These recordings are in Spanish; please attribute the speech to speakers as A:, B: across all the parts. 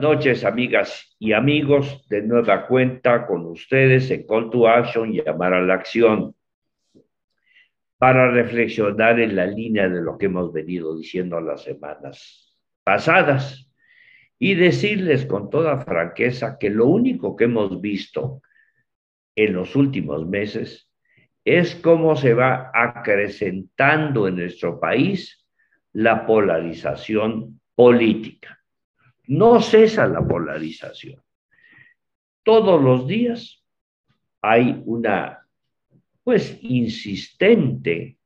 A: Noches, amigas y amigos. De nueva cuenta con ustedes en Call to Action, llamar a la acción, para reflexionar en la línea de lo que hemos venido diciendo las semanas pasadas y decirles con toda franqueza que lo único que hemos visto en los últimos meses es cómo se va acrecentando en nuestro país la polarización política no cesa la polarización. Todos los días hay una, pues, insistente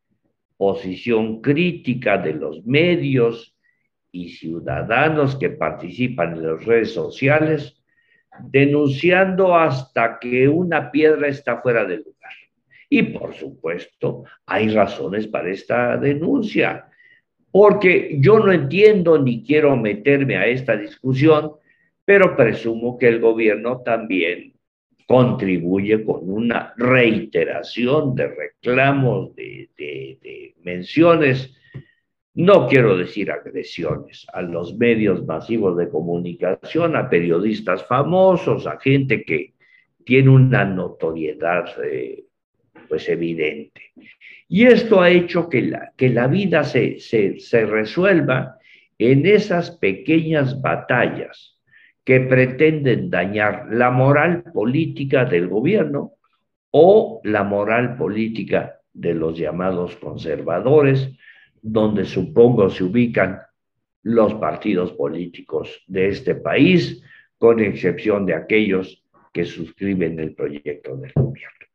A: posición crítica de los medios y ciudadanos que participan en las redes sociales, denunciando hasta que una piedra está fuera de lugar. Y por supuesto, hay razones para esta denuncia porque yo no entiendo ni quiero meterme a esta discusión, pero presumo que el gobierno también contribuye con una reiteración de reclamos, de, menciones, no quiero decir agresiones, a los medios masivos de comunicación, a periodistas famosos, a gente que tiene una notoriedad eh, pues evidente. Y esto ha hecho que la, que la vida se, se, resuelva en esas pequeñas batallas que pretenden dañar la moral política del gobierno o la moral política de los llamados conservadores, donde supongo se ubican los partidos políticos de este país, con excepción de aquellos que suscriben el proyecto del gobierno.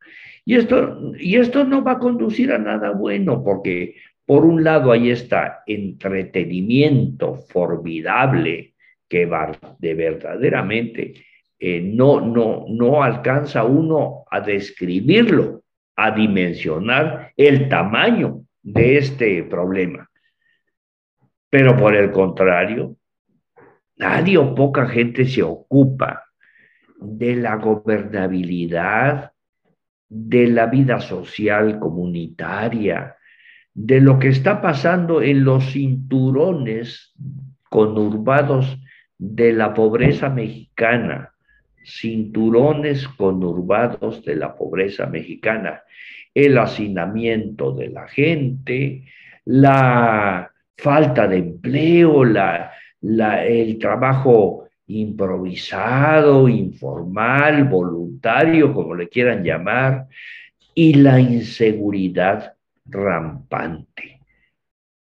A: Y esto, y esto no va a conducir a nada bueno, porque por un lado hay está entretenimiento formidable que va de verdaderamente eh, no, no, no alcanza uno a describirlo, a dimensionar el tamaño de este problema. Pero por el contrario, nadie o poca gente se ocupa de la gobernabilidad, de la vida social comunitaria, de lo que está pasando en los cinturones conurbados de la pobreza mexicana, cinturones conurbados de la pobreza mexicana, el hacinamiento de la gente, la falta de empleo, la, el trabajo improvisado, informal, voluntario, como le quieran llamar, y la inseguridad rampante.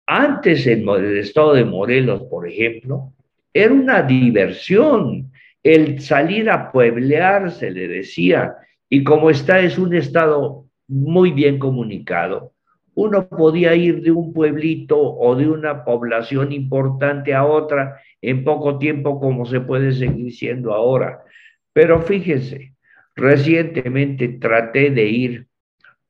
A: Antes en el estado de Morelos, por ejemplo, era una diversión el salir a pueblear, se le decía, y como está es un estado muy bien comunicado, uno podía ir de un pueblito o de una población importante a otra en poco tiempo como se puede seguir siendo ahora. Pero fíjense, recientemente traté de ir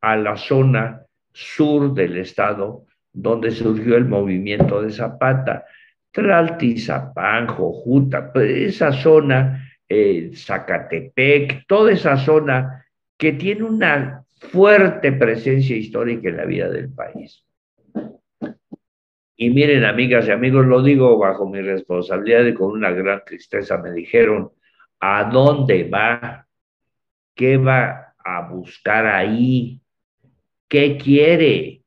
A: a la zona sur del estado donde surgió el movimiento de Zapata, Tlaltizapán, Jojuta, pues, esa zona, eh, Zacatepec, toda esa zona que tiene una fuerte presencia histórica en la vida del país. Y miren, amigas y amigos, lo digo bajo mi responsabilidad y con una gran tristeza, me dijeron, ¿a dónde va? ¿Qué va a buscar ahí? ¿Qué quiere?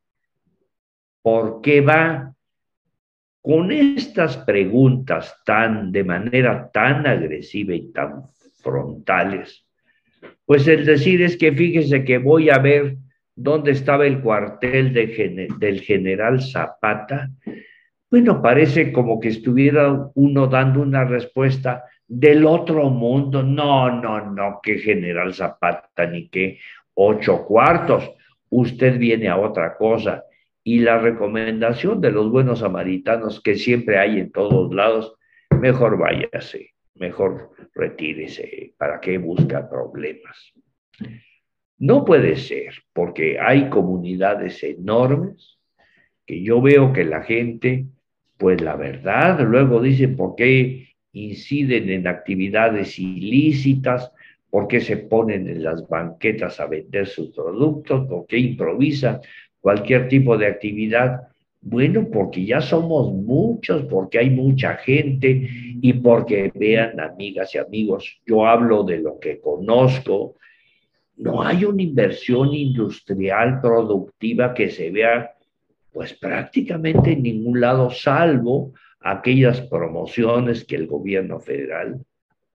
A: ¿Por qué va? Con estas preguntas tan, de manera tan agresiva y tan frontales, pues el decir es que fíjese que voy a ver dónde estaba el cuartel del general Zapata. Bueno, parece como que estuviera uno dando una respuesta del otro mundo. No, no, no, que general Zapata ni que ocho cuartos. Usted viene a otra cosa. Y la recomendación de los buenos samaritanos que siempre hay en todos lados, mejor váyase mejor retírese, ¿para qué busca problemas? No puede ser, porque hay comunidades enormes que yo veo que la gente, pues la verdad, luego dicen por qué inciden en actividades ilícitas, por qué se ponen en las banquetas a vender sus productos, por qué improvisan cualquier tipo de actividad Bueno, porque ya somos muchos, porque hay mucha gente y porque vean, amigas y amigos, yo hablo de lo que conozco. No hay una inversión industrial productiva que se vea, pues prácticamente en ningún lado, salvo aquellas promociones que el gobierno federal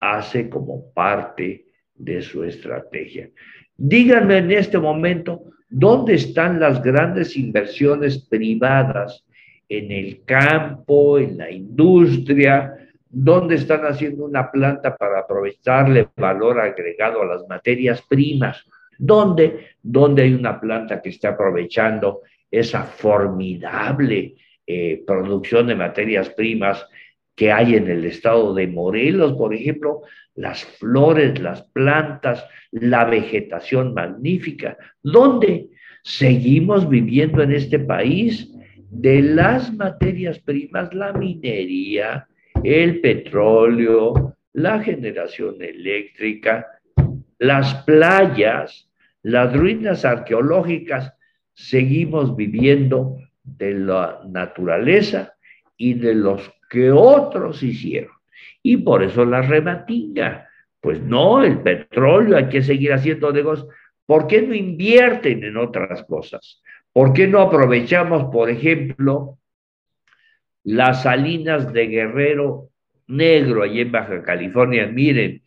A: hace como parte de su estrategia. Díganme en este momento, ¿dónde están las grandes inversiones privadas en el campo, en la industria? ¿Dónde están haciendo una planta para aprovecharle valor agregado a las materias primas? ¿Dónde? ¿Dónde hay una planta que está aprovechando esa formidable eh, producción de materias primas que hay en el estado de Morelos, por ejemplo, las flores, las plantas, la vegetación magnífica. ¿Dónde seguimos viviendo en este país? De las materias primas, la minería, el petróleo, la generación eléctrica, las playas, las ruinas arqueológicas, seguimos viviendo de la naturaleza y de los que otros hicieron. Y por eso la rebatinga. Pues no, el petróleo hay que seguir haciendo negocios. ¿Por qué no invierten en otras cosas? ¿Por qué no aprovechamos, por ejemplo, las salinas de Guerrero Negro, allí en Baja California? Miren,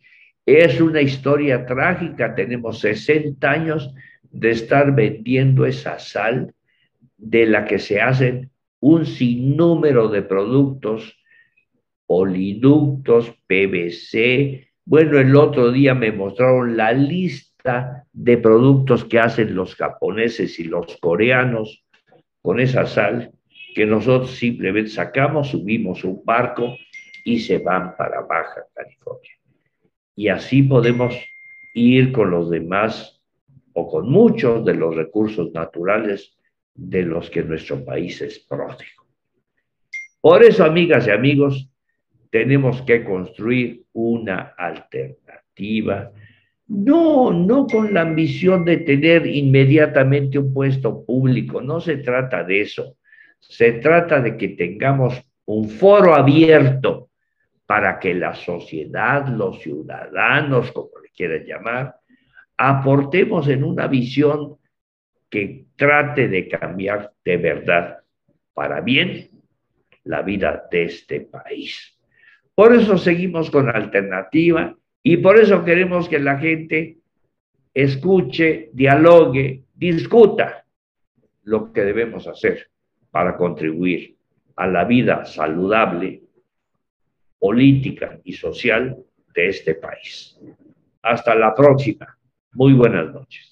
A: es una historia trágica. Tenemos 60 años de estar vendiendo esa sal de la que se hacen un sinnúmero de productos, poliductos, PVC. Bueno, el otro día me mostraron la lista de productos que hacen los japoneses y los coreanos con esa sal que nosotros simplemente sacamos, subimos un barco y se van para Baja California. Y así podemos ir con los demás o con muchos de los recursos naturales de los que nuestro país es pródigo. Por eso, amigas y amigos, tenemos que construir una alternativa, no, no con la ambición de tener inmediatamente un puesto público, no se trata de eso, se trata de que tengamos un foro abierto para que la sociedad, los ciudadanos, como le quieran llamar, aportemos en una visión que trate de cambiar de verdad para bien la vida de este país. Por eso seguimos con alternativa y por eso queremos que la gente escuche, dialogue, discuta lo que debemos hacer para contribuir a la vida saludable, política y social de este país. Hasta la próxima. Muy buenas noches.